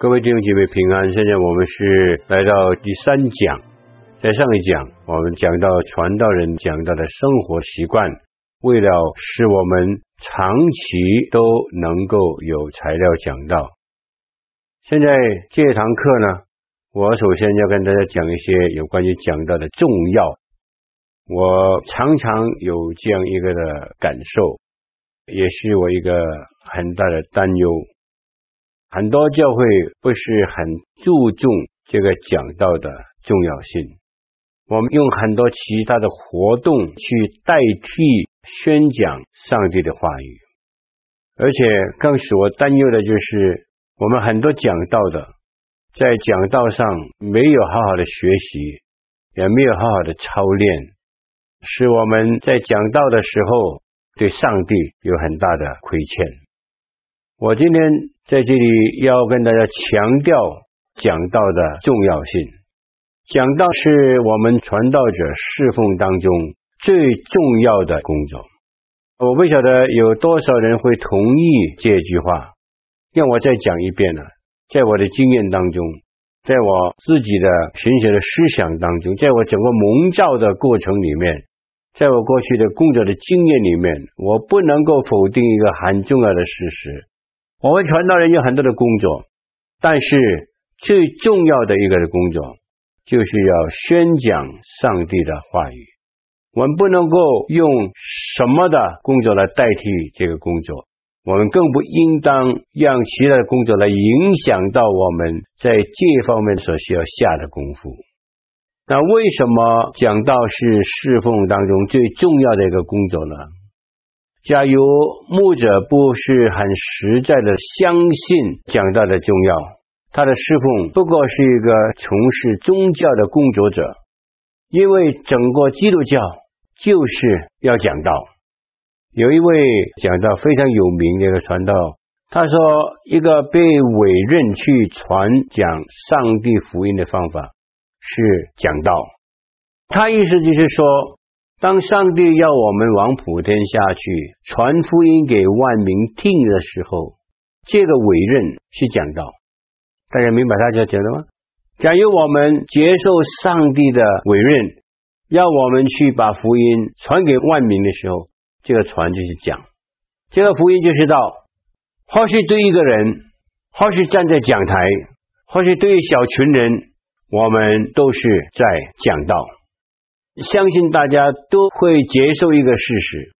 各位弟兄姐妹平安。现在我们是来到第三讲，在上一讲我们讲到传道人讲到的生活习惯，为了使我们长期都能够有材料讲到。现在这堂课呢，我首先要跟大家讲一些有关于讲到的重要。我常常有这样一个的感受，也是我一个很大的担忧。很多教会不是很注重这个讲道的重要性，我们用很多其他的活动去代替宣讲上帝的话语，而且更使我担忧的就是，我们很多讲道的在讲道上没有好好的学习，也没有好好的操练，使我们在讲道的时候对上帝有很大的亏欠。我今天在这里要跟大家强调讲道的重要性。讲道是我们传道者侍奉当中最重要的工作。我不晓得有多少人会同意这句话。让我再讲一遍呢，在我的经验当中，在我自己的神学的思想当中，在我整个蒙召的过程里面，在我过去的工作的经验里面，我不能够否定一个很重要的事实。我们传道人有很多的工作，但是最重要的一个的工作，就是要宣讲上帝的话语。我们不能够用什么的工作来代替这个工作，我们更不应当让其他的工作来影响到我们在这方面所需要下的功夫。那为什么讲道是侍奉当中最重要的一个工作呢？假如牧者不是很实在的相信讲道的重要，他的侍奉不过是一个从事宗教的工作者，因为整个基督教就是要讲道。有一位讲道非常有名的一个传道，他说一个被委任去传讲上帝福音的方法是讲道，他意思就是说。当上帝要我们往普天下去传福音给万民听的时候，这个委任是讲道。大家明白他这讲的吗？假如我们接受上帝的委任，要我们去把福音传给万民的时候，这个传就是讲，这个福音就是道。或许对一个人，或许站在讲台，或许对于小群人，我们都是在讲道。相信大家都会接受一个事实：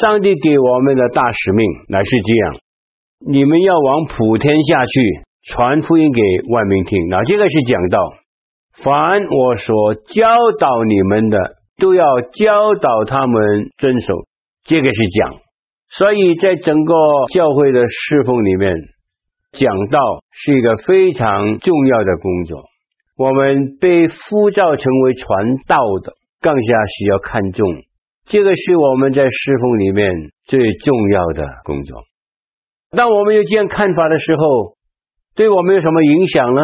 上帝给我们的大使命乃是这样，你们要往普天下去传福音给万民听。那这个是讲道，凡我所教导你们的，都要教导他们遵守。这个是讲。所以在整个教会的侍奉里面，讲道是一个非常重要的工作。我们被呼召成为传道的。更加需要看重，这个是我们在侍奉里面最重要的工作。当我们有这样看法的时候，对我们有什么影响呢？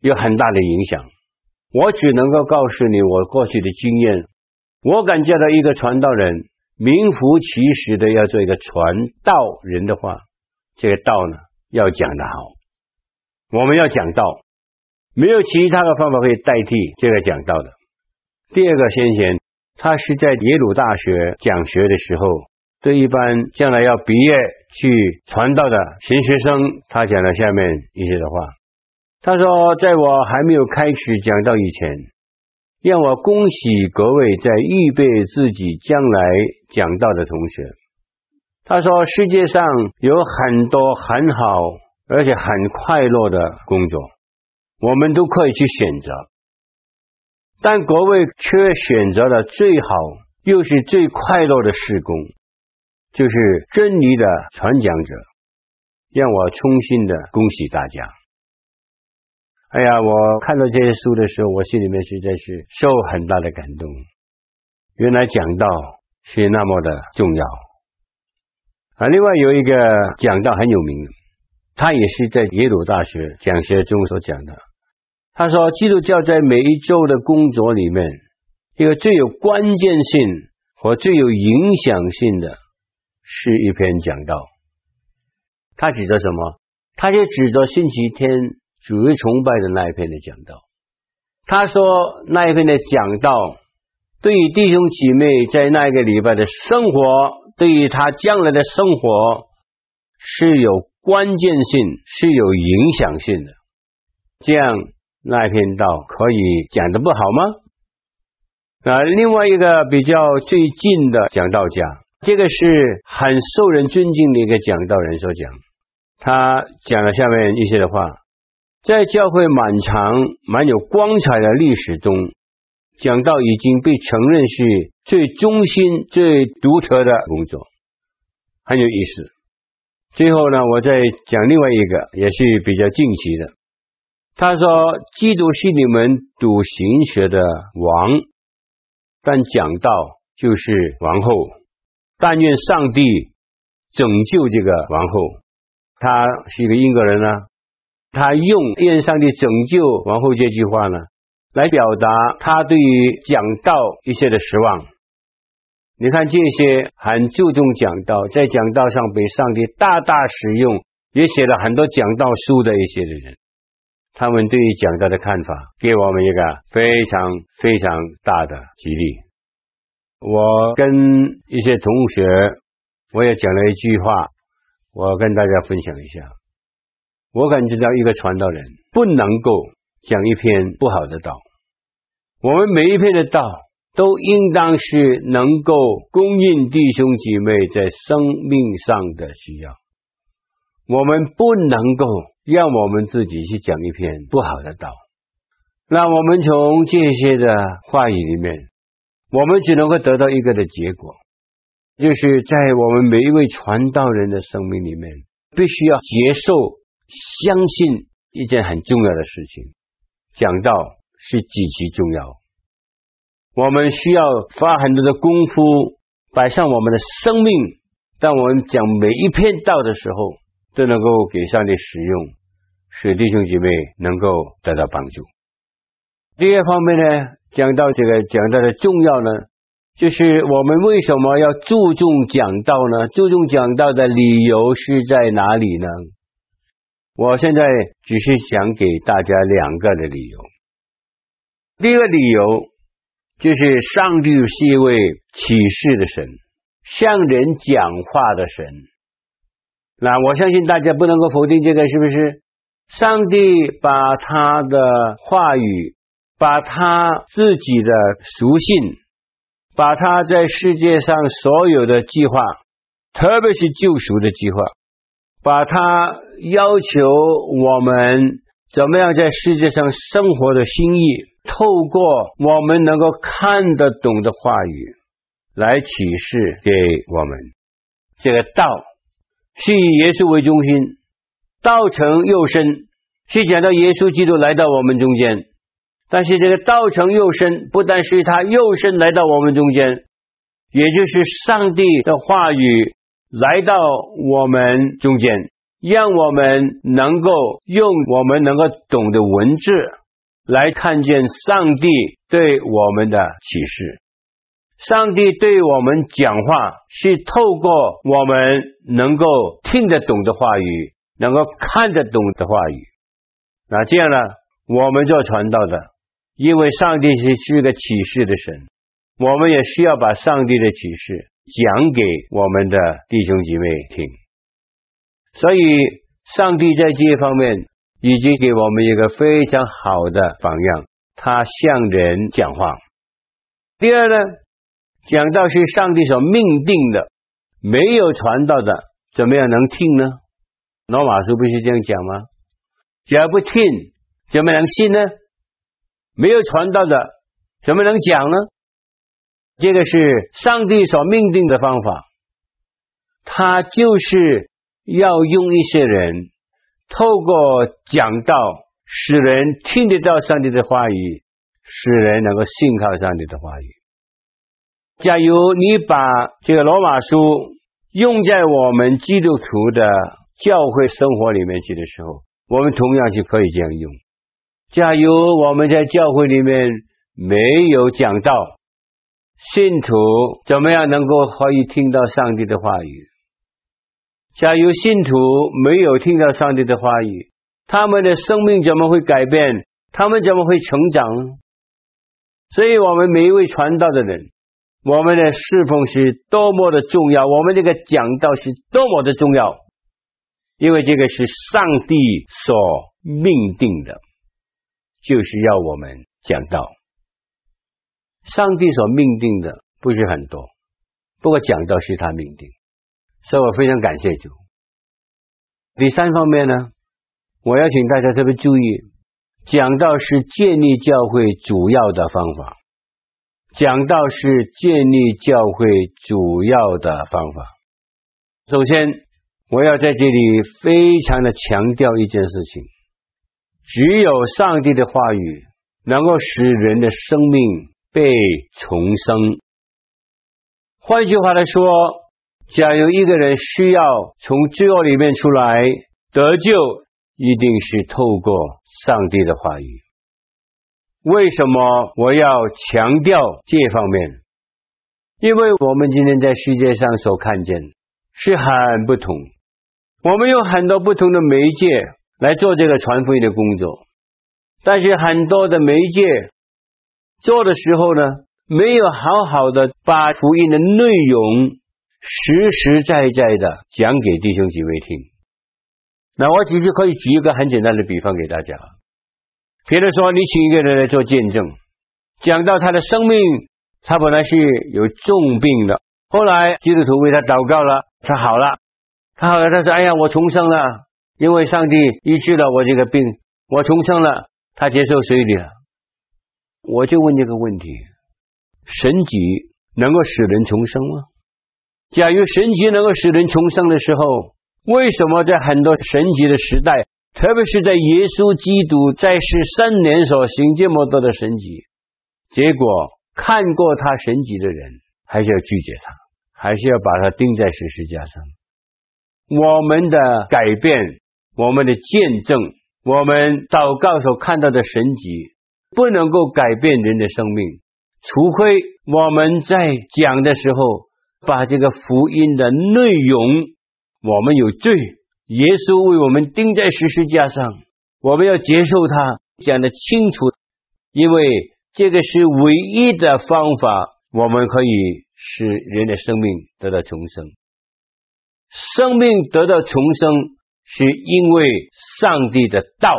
有很大的影响。我只能够告诉你我过去的经验。我感觉到一个传道人名副其实的要做一个传道人的话，这个道呢要讲得好。我们要讲道，没有其他的方法可以代替这个讲道的。第二个先贤，他是在耶鲁大学讲学的时候，对一般将来要毕业去传道的新学生，他讲了下面一些的话。他说：“在我还没有开始讲道以前，让我恭喜各位在预备自己将来讲道的同学。”他说：“世界上有很多很好而且很快乐的工作，我们都可以去选择。”但各位却选择了最好又是最快乐的事工，就是真理的传讲者。让我衷心的恭喜大家。哎呀，我看到这些书的时候，我心里面实在是受很大的感动。原来讲道是那么的重要啊！另外有一个讲道很有名，他也是在耶鲁大学讲学中所讲的。他说，基督教在每一周的工作里面，一个最有关键性和最有影响性的是一篇讲道。他指的什么？他就指着星期天主日崇拜的那一篇的讲道。他说，那一篇的讲道对于弟兄姐妹在那个礼拜的生活，对于他将来的生活是有关键性、是有影响性的。这样。那一篇道可以讲得不好吗？啊，另外一个比较最近的讲道家，这个是很受人尊敬的一个讲道人所讲。他讲了下面一些的话，在教会蛮长、蛮有光彩的历史中，讲道已经被承认是最忠心、最独特的工作，很有意思。最后呢，我再讲另外一个，也是比较近期的。他说：“基督是你们读神学的王，但讲道就是王后。但愿上帝拯救这个王后。他是一个英国人呢，他用‘愿上帝拯救王后’这句话呢，来表达他对于讲道一些的失望。你看这些很注重讲道，在讲道上被上帝大大使用，也写了很多讲道书的一些的人。”他们对于讲道的看法，给我们一个非常非常大的激励。我跟一些同学，我也讲了一句话，我跟大家分享一下。我感觉到一个传道人不能够讲一篇不好的道。我们每一篇的道，都应当是能够供应弟兄姐妹在生命上的需要。我们不能够。让我们自己去讲一篇不好的道，那我们从这些的话语里面，我们只能够得到一个的结果，就是在我们每一位传道人的生命里面，必须要接受、相信一件很重要的事情：讲道是极其重要。我们需要花很多的功夫，摆上我们的生命，当我们讲每一篇道的时候，都能够给上帝使用。使弟兄姐妹能够得到帮助。第二方面呢，讲到这个讲到的重要呢，就是我们为什么要注重讲道呢？注重讲道的理由是在哪里呢？我现在只是想给大家两个的理由。第一个理由就是上帝是一位启示的神，向人讲话的神。那我相信大家不能够否定这个，是不是？上帝把他的话语，把他自己的属性，把他在世界上所有的计划，特别是救赎的计划，把他要求我们怎么样在世界上生活的心意，透过我们能够看得懂的话语来启示给我们。这个道是以耶稣为中心。道成肉身是讲到耶稣基督来到我们中间，但是这个道成肉身不但是他肉身来到我们中间，也就是上帝的话语来到我们中间，让我们能够用我们能够懂的文字来看见上帝对我们的启示。上帝对我们讲话是透过我们能够听得懂的话语。能够看得懂的话语，那这样呢？我们做传道的，因为上帝是是个启示的神，我们也需要把上帝的启示讲给我们的弟兄姐妹听。所以，上帝在这一方面已经给我们一个非常好的榜样，他向人讲话。第二呢，讲道是上帝所命定的，没有传道的，怎么样能听呢？罗马书不是这样讲吗？只要不听，怎么能信呢？没有传道的，怎么能讲呢？这个是上帝所命定的方法，他就是要用一些人透过讲道，使人听得到上帝的话语，使人能够信靠上帝的话语。假如你把这个罗马书用在我们基督徒的教会生活里面去的时候，我们同样是可以这样用。假如我们在教会里面没有讲道，信徒怎么样能够可以听到上帝的话语？假如信徒没有听到上帝的话语，他们的生命怎么会改变？他们怎么会成长？所以，我们每一位传道的人，我们的侍奉是多么的重要，我们这个讲道是多么的重要，因为这个是上帝所命定的。就是要我们讲道，上帝所命定的不是很多，不过讲道是他命定，所以我非常感谢主。第三方面呢，我要请大家特别注意，讲道是建立教会主要的方法，讲道是建立教会主要的方法。首先，我要在这里非常的强调一件事情。只有上帝的话语能够使人的生命被重生。换句话来说，假如一个人需要从罪恶里面出来得救，一定是透过上帝的话语。为什么我要强调这方面？因为我们今天在世界上所看见是很不同，我们有很多不同的媒介。来做这个传福音的工作，但是很多的媒介做的时候呢，没有好好的把福音的内容实实在在的讲给弟兄姐妹听。那我只是可以举一个很简单的比方给大家，比如说你请一个人来做见证，讲到他的生命，他本来是有重病的，后来基督徒为他祷告了，他好了，他好了，他说：“哎呀，我重生了。”因为上帝医治了我这个病，我重生了，他接受洗礼了。我就问这个问题：神迹能够使人重生吗？假如神迹能够使人重生的时候，为什么在很多神迹的时代，特别是在耶稣基督在世三年所行这么多的神迹，结果看过他神迹的人还是要拒绝他，还是要把他钉在十字架上？我们的改变。我们的见证，我们祷告所看到的神迹，不能够改变人的生命，除非我们在讲的时候，把这个福音的内容，我们有罪，耶稣为我们钉在十字架上，我们要接受他，讲得清楚，因为这个是唯一的方法，我们可以使人的生命得到重生，生命得到重生。是因为上帝的道，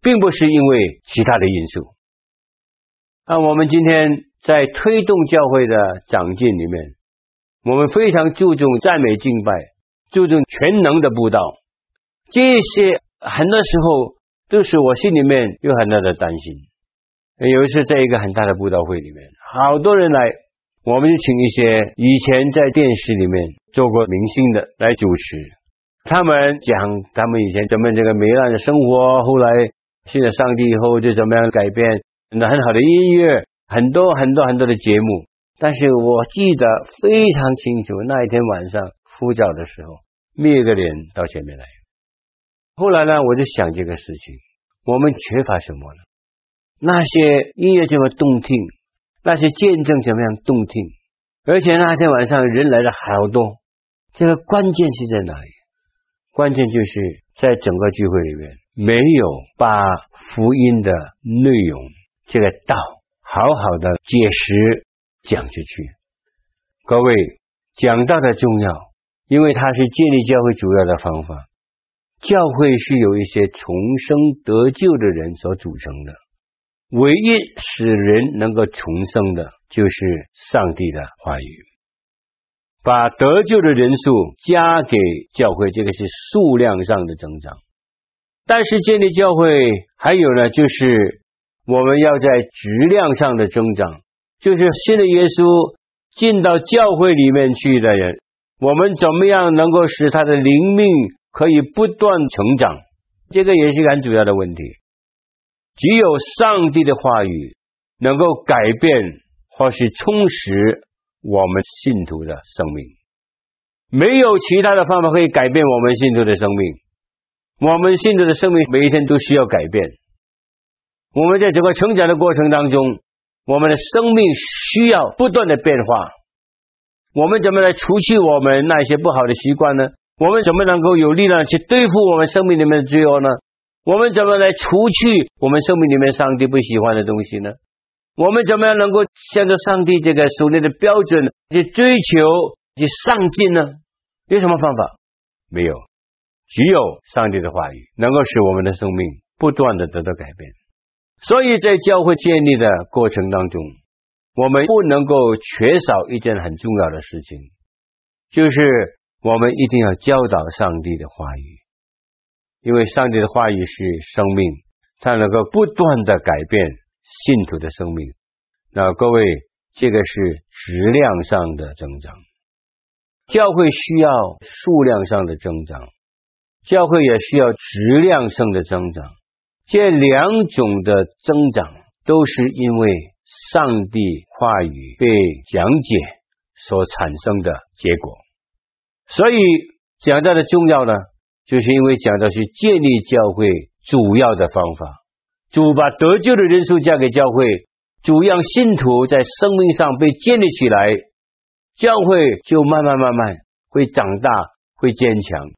并不是因为其他的因素。那我们今天在推动教会的长进里面，我们非常注重赞美敬拜，注重全能的布道。这些很多时候都是我心里面有很大的担心。有一次在一个很大的布道会里面，好多人来，我们就请一些以前在电视里面做过明星的来主持。他们讲他们以前怎么这个糜烂的生活，后来信了上帝以后就怎么样改变，那很好的音乐，很多很多很多的节目。但是我记得非常清楚，那一天晚上呼召的时候，灭个人到前面来。后来呢，我就想这个事情，我们缺乏什么呢？那些音乐这么动听，那些见证怎么样动听，而且那天晚上人来了好多，这个关键是在哪里？关键就是在整个聚会里面，没有把福音的内容这个道好好的解释讲出去。各位，讲道的重要，因为它是建立教会主要的方法。教会是由一些重生得救的人所组成的，唯一使人能够重生的，就是上帝的话语。把得救的人数加给教会，这个是数量上的增长。但是建立教会还有呢，就是我们要在质量上的增长，就是新的耶稣进到教会里面去的人，我们怎么样能够使他的灵命可以不断成长？这个也是很主要的问题。只有上帝的话语能够改变或是充实我们信徒的生命，没有其他的方法可以改变我们信徒的生命。我们信徒的生命每一天都需要改变。我们在整个成长的过程当中，我们的生命需要不断的变化。我们怎么来除去我们那些不好的习惯呢？我们怎么能够有力量去对付我们生命里面的罪恶呢？我们怎么来除去我们生命里面上帝不喜欢的东西呢？我们怎么样能够向着上帝这个属灵的标准去追求、去上进呢？有什么方法？没有，只有上帝的话语能够使我们的生命不断的得到改变。所以在教会建立的过程当中，我们不能够缺少一件很重要的事情，就是我们一定要教导上帝的话语，因为上帝的话语是生命，它能够不断的改变信徒的生命。那各位，这个是质量上的增长，教会需要数量上的增长，教会也需要质量上的增长。这两种的增长，都是因为上帝话语被讲解所产生的结果。所以讲到的重要呢，就是因为讲的是建立教会主要的方法。主把得救的人数交给教会，主让信徒在生命上被建立起来，教会就慢慢慢慢会长大，会坚强。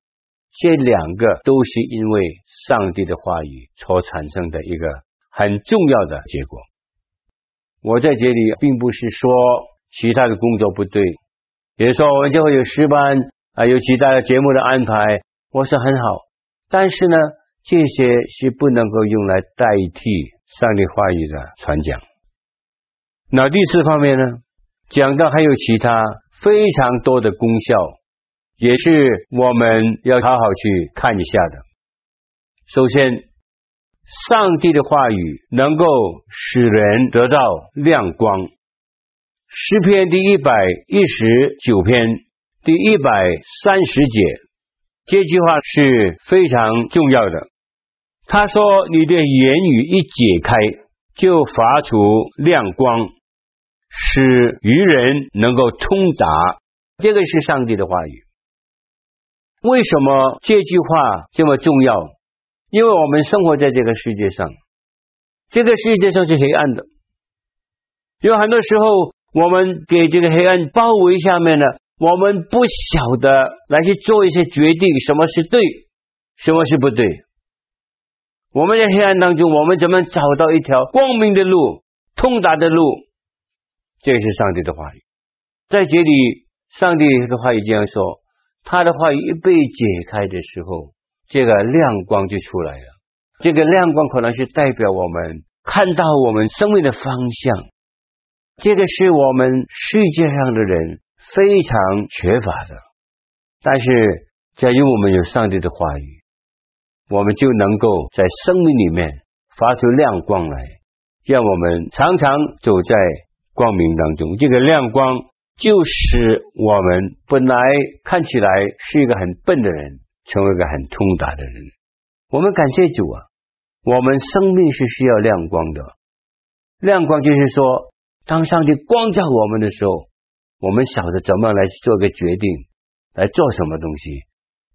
这两个都是因为上帝的话语所产生的一个很重要的结果。我在这里并不是说其他的工作不对，比如说我们就会有诗班啊，有其他的节目的安排，我说很好。但是呢，这些是不能够用来代替上帝话语的传讲。那第四方面呢，讲到还有其他非常多的功效。也是我们要好好去看一下的。首先，上帝的话语能够使人得到亮光。诗篇第一百一十九篇第一百三十节，这句话是非常重要的。他说：“你的言语一解开，就发出亮光，使愚人能够通达。”这个是上帝的话语。为什么这句话这么重要？因为我们生活在这个世界上，这个世界上是黑暗的。有很多时候，我们给这个黑暗包围下面呢，我们不晓得来去做一些决定，什么是对，什么是不对。我们在黑暗当中，我们怎么找到一条光明的路、通达的路？这是上帝的话语。在这里，上帝的话语这样说。他的话语一被解开的时候，这个亮光就出来了。这个亮光可能是代表我们看到我们生命的方向。这个是我们世界上的人非常缺乏的。但是，假如我们有上帝的话语，我们就能够在生命里面发出亮光来，让我们常常走在光明当中。这个亮光。就是我们本来看起来是一个很笨的人，成为一个很通达的人。我们感谢主啊！我们生命是需要亮光的。亮光就是说，当上帝光照我们的时候，我们晓得怎么来做个决定，来做什么东西，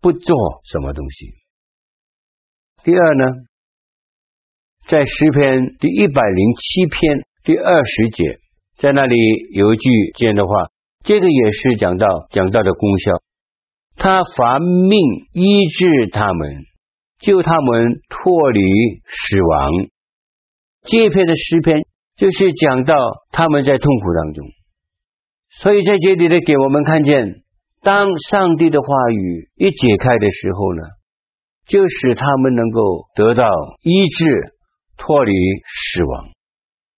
不做什么东西。第二呢，在诗篇第一百零七篇第二十节，在那里有一句这样的话。这个也是讲到讲到的功效，他发命医治他们，救他们脱离死亡。这一篇的诗篇就是讲到他们在痛苦当中，所以在这里呢，给我们看见，当上帝的话语一解开的时候呢，就使他们能够得到医治，脱离死亡。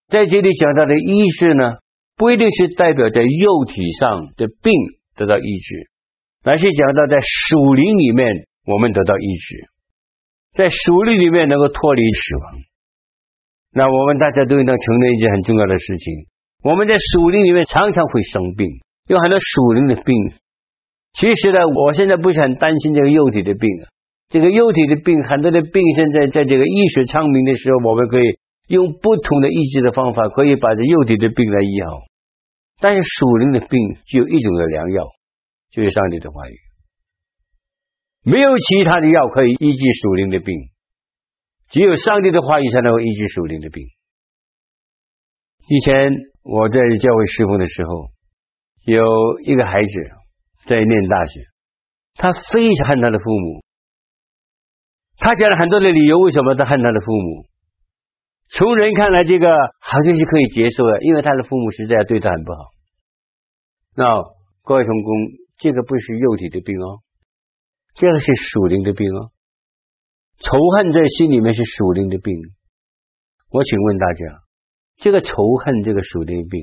在这里讲到的医治呢，不一定是代表在肉体上的病得到医治，而是讲到在属灵里面我们得到医治，在属灵里面能够脱离死亡。那我们大家都应当承认一件很重要的事情：我们在属灵里面常常会生病，有很多属灵的病。其实呢，我现在不是很担心这个肉体的病，这个肉体的病，很多的病，现在在这个医学昌明的时候，我们可以用不同的医治的方法，可以把这肉体的病来医好。但是属灵的病只有一种的良药，就是上帝的话语，没有其他的药可以医治属灵的病，只有上帝的话语才能够医治属灵的病。以前我在教会侍奉的时候，有一个孩子在念大学，他非常恨他的父母。他讲了很多的理由，为什么他恨他的父母？从人看来，这个好像是可以接受的，因为他的父母实在对他很不好。那各位同工，这个不是肉体的病哦，这个是属灵的病哦。仇恨在心里面是属灵的病。我请问大家，这个仇恨这个属灵病，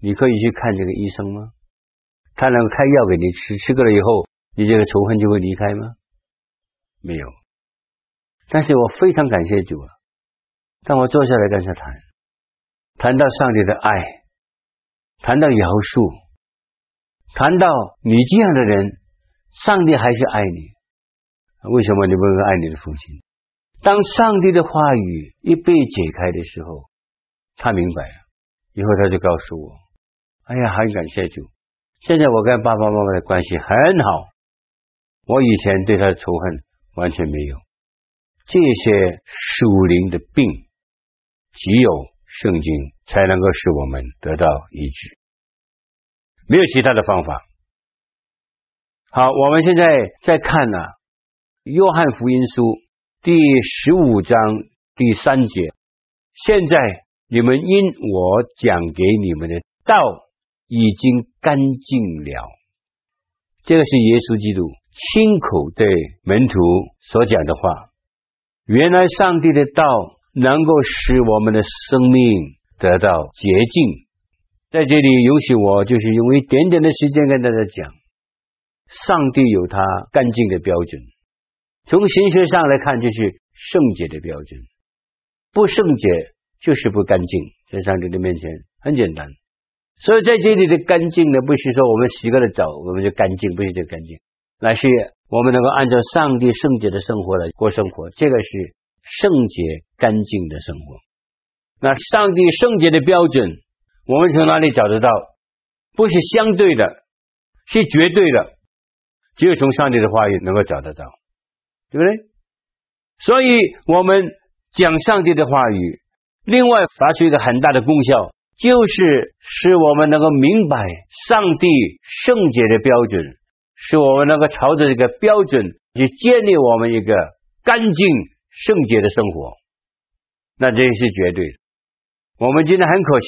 你可以去看这个医生吗？他能够开药给你吃，吃过了以后，你这个仇恨就会离开吗？没有。但是我非常感谢主啊！当我坐下来跟他谈，谈到上帝的爱，谈到饶恕，谈到你这样的人，上帝还是爱你。为什么你不能爱你的父亲？当上帝的话语一被解开的时候，他明白了，以后他就告诉我：“哎呀，很感谢主！现在我跟爸爸妈妈的关系很好，我以前对他的仇恨完全没有。”这些属灵的病，只有圣经才能够使我们得到医治，没有其他的方法。好，我们现在再看呢、《约翰福音书》第十五章第三节。现在你们因我讲给你们的道已经干净了，这个是耶稣基督亲口对门徒所讲的话。原来上帝的道能够使我们的生命得到洁净。在这里，允许我就是用一点点的时间跟大家讲，上帝有他干净的标准。从形学上来看，就是圣洁的标准。不圣洁就是不干净，在上帝的面前很简单。所以在这里的干净呢，不是说我们洗个了澡我们就干净，不是这个干净，乃是。我们能够按照上帝圣洁的生活来过生活，这个是圣洁干净的生活。那上帝圣洁的标准，我们从哪里找得到？不是相对的，是绝对的，只有从上帝的话语能够找得到，对不对？所以，我们讲上帝的话语，另外发出一个很大的功效，就是使我们能够明白上帝圣洁的标准。使我们能够朝着这个标准去建立我们一个干净圣洁的生活，那这也是绝对的。我们今天很可惜，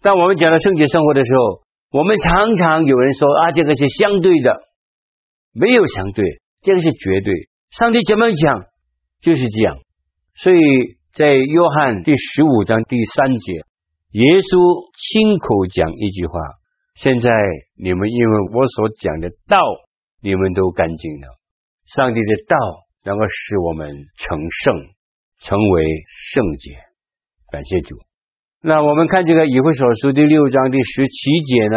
当我们讲到圣洁生活的时候，我们常常有人说啊，这个是相对的，没有相对，这个是绝对。上帝怎么讲就是这样。所以在约翰第十五章第三节，耶稣亲口讲一句话。现在你们因为我所讲的道，你们都干净了。上帝的道能够使我们成圣，成为圣洁。感谢主。那我们看这个以弗所书第六章第十七节呢，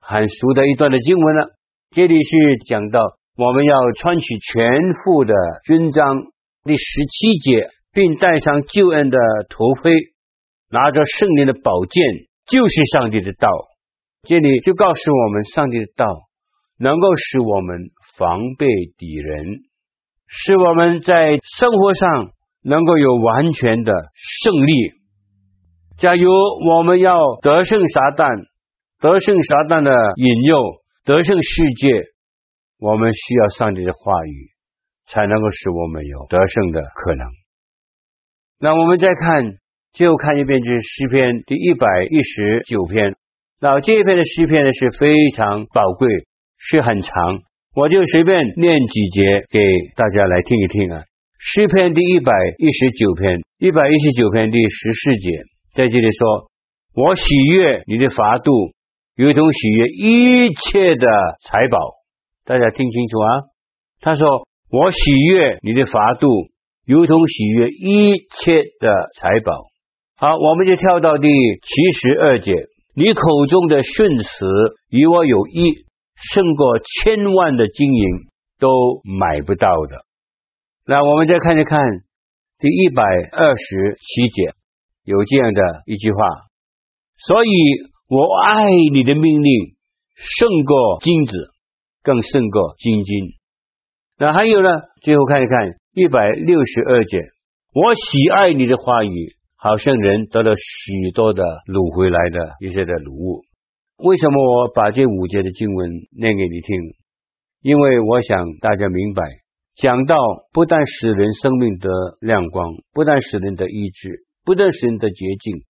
很熟的一段的经文了。这里是讲到我们要穿起全副的军装，第十七节，并戴上救恩的头盔，拿着圣灵的宝剑，就是上帝的道。这里就告诉我们，上帝的道能够使我们防备敌人，使我们在生活上能够有完全的胜利。假如我们要得胜撒旦，得胜撒旦的引诱，得胜世界，我们需要上帝的话语，才能够使我们有得胜的可能。那我们再看，最后看一遍这诗篇第一百一十九篇。那这一篇的诗篇呢，是非常宝贵，是很长，我就随便念几节给大家来听一听啊。诗篇第一百一十九篇，一百一十九篇第十四节，在这里说：“我喜悦你的法度，如同喜悦一切的财宝。”大家听清楚啊。他说：“我喜悦你的法度，如同喜悦一切的财宝。”好，我们就跳到第七十二节。你口中的训词与我有益，胜过千万的金银，都买不到的。那我们再看一看第一百二十七节，有这样的一句话：所以我爱你的命令胜过金子，更胜过金金。那还有呢？最后看一看一百六十二节，我喜爱你的话语，好像人得了许多的掳回来的一些的掳物。为什么我把这五节的经文念给你听？因为我想大家明白，讲道不但使人生命得亮光，不但使人得医治，不但使人得洁净，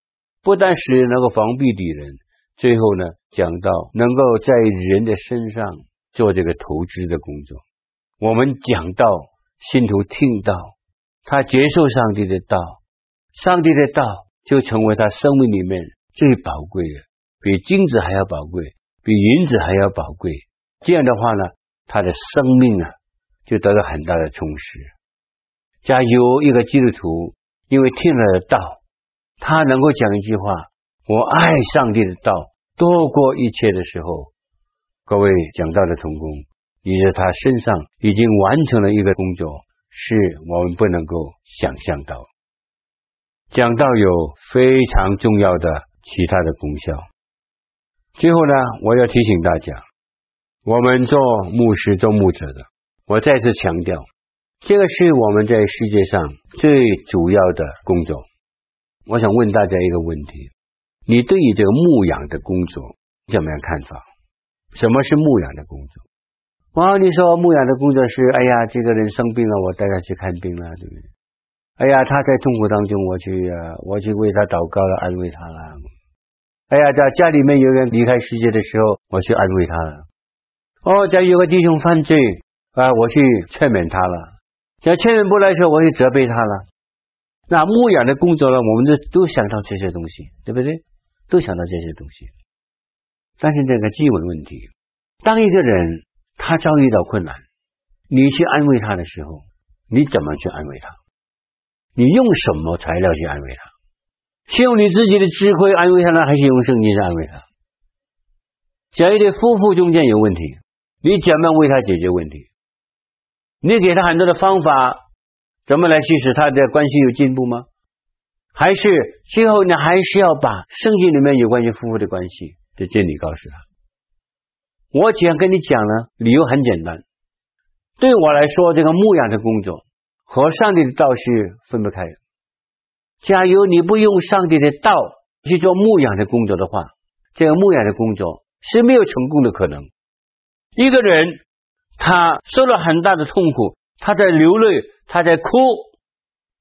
不但使人能够防备敌人，最后呢，讲道能够在人的身上做这个投资的工作。我们讲道，信徒听到，他接受上帝的道，上帝的道就成为他生命里面最宝贵的，比金子还要宝贵，比银子还要宝贵。这样的话呢，他的生命啊，就得到很大的充实。假如一个基督徒因为听了道，他能够讲一句话：“我爱上帝的道多过一切”的时候，各位讲道的同工。你在他身上已经完成了一个工作，是我们不能够想象到。讲道有非常重要的其他的功效。最后呢，我要提醒大家，我们做牧师、做牧者的，我再次强调，这个是我们在世界上最主要的工作。我想问大家一个问题：你对于这个牧养的工作怎么样看法？什么是牧养的工作？哇，你说牧养的工作是，哎呀，这个人生病了，我带他去看病了，对不对？哎呀，他在痛苦当中，我去，我去为他祷告了，安慰他了。哎呀，在家里面有人离开世界的时候，我去安慰他了。哦，假如有个弟兄犯罪啊，我去劝勉他了。假如劝勉不来的时候，我去责备他了。那牧养的工作呢，我们都都想到这些东西，对不对？都想到这些东西。但是这个基本问题，当一个人。他遭遇到困难，你去安慰他的时候，你怎么去安慰他？你用什么材料去安慰他？是用你自己的智慧安慰他呢，还是用圣经去安慰他？假如夫妇中间有问题，你怎么为他解决问题？你给他很多的方法，怎么来去使他的关系有进步吗？还是最后你还是要把圣经里面有关于夫妇的关系的真理告诉他？我想跟你讲呢，理由很简单。对我来说，这个牧养的工作和上帝的道是分不开的。假如你不用上帝的道去做牧养的工作的话，这个牧养的工作是没有成功的可能。一个人他受了很大的痛苦，他在流泪，他在哭，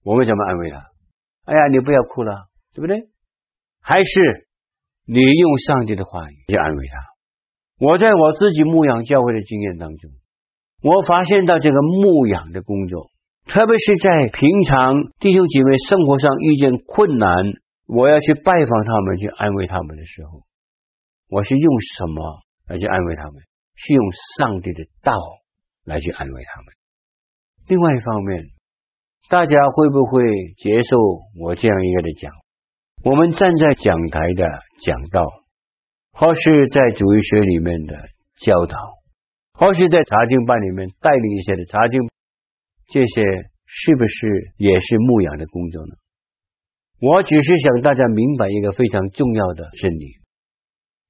我们怎么安慰他？哎呀，你不要哭了，对不对？还是你用上帝的话语去安慰他？我在我自己牧养教会的经验当中，我发现到这个牧养的工作，特别是在平常弟兄姐妹生活上遇见困难，我要去拜访他们，去安慰他们的时候，我是用什么来去安慰他们？是用上帝的道来去安慰他们。另外一方面，大家会不会接受我这样一个的讲？我们站在讲台的讲道。或是在主日学里面的教导，或是在查经班里面带领一些的查经，这些是不是也是牧养的工作呢？我只是想大家明白一个非常重要的真理：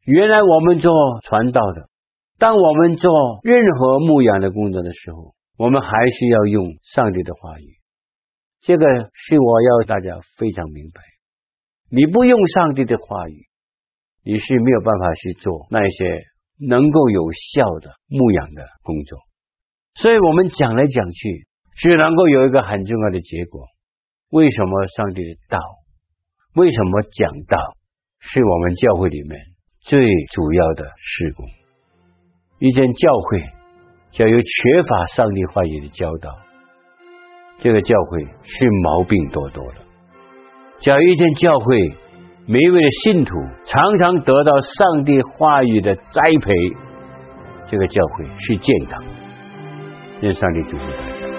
原来我们做传道的，当我们做任何牧养的工作的时候，我们还是要用上帝的话语。这个是我要大家非常明白。你不用上帝的话语。你是没有办法去做那些能够有效的牧养的工作，所以我们讲来讲去，只能够有一个很重要的结果。为什么上帝的道？为什么讲道是我们教会里面最主要的事工？一间教会，假如缺乏上帝话语的教导，这个教会是毛病多多的。假如一间教会，每一位的信徒常常得到上帝话语的栽培，这个教会是健康的。愿上帝祝福大家。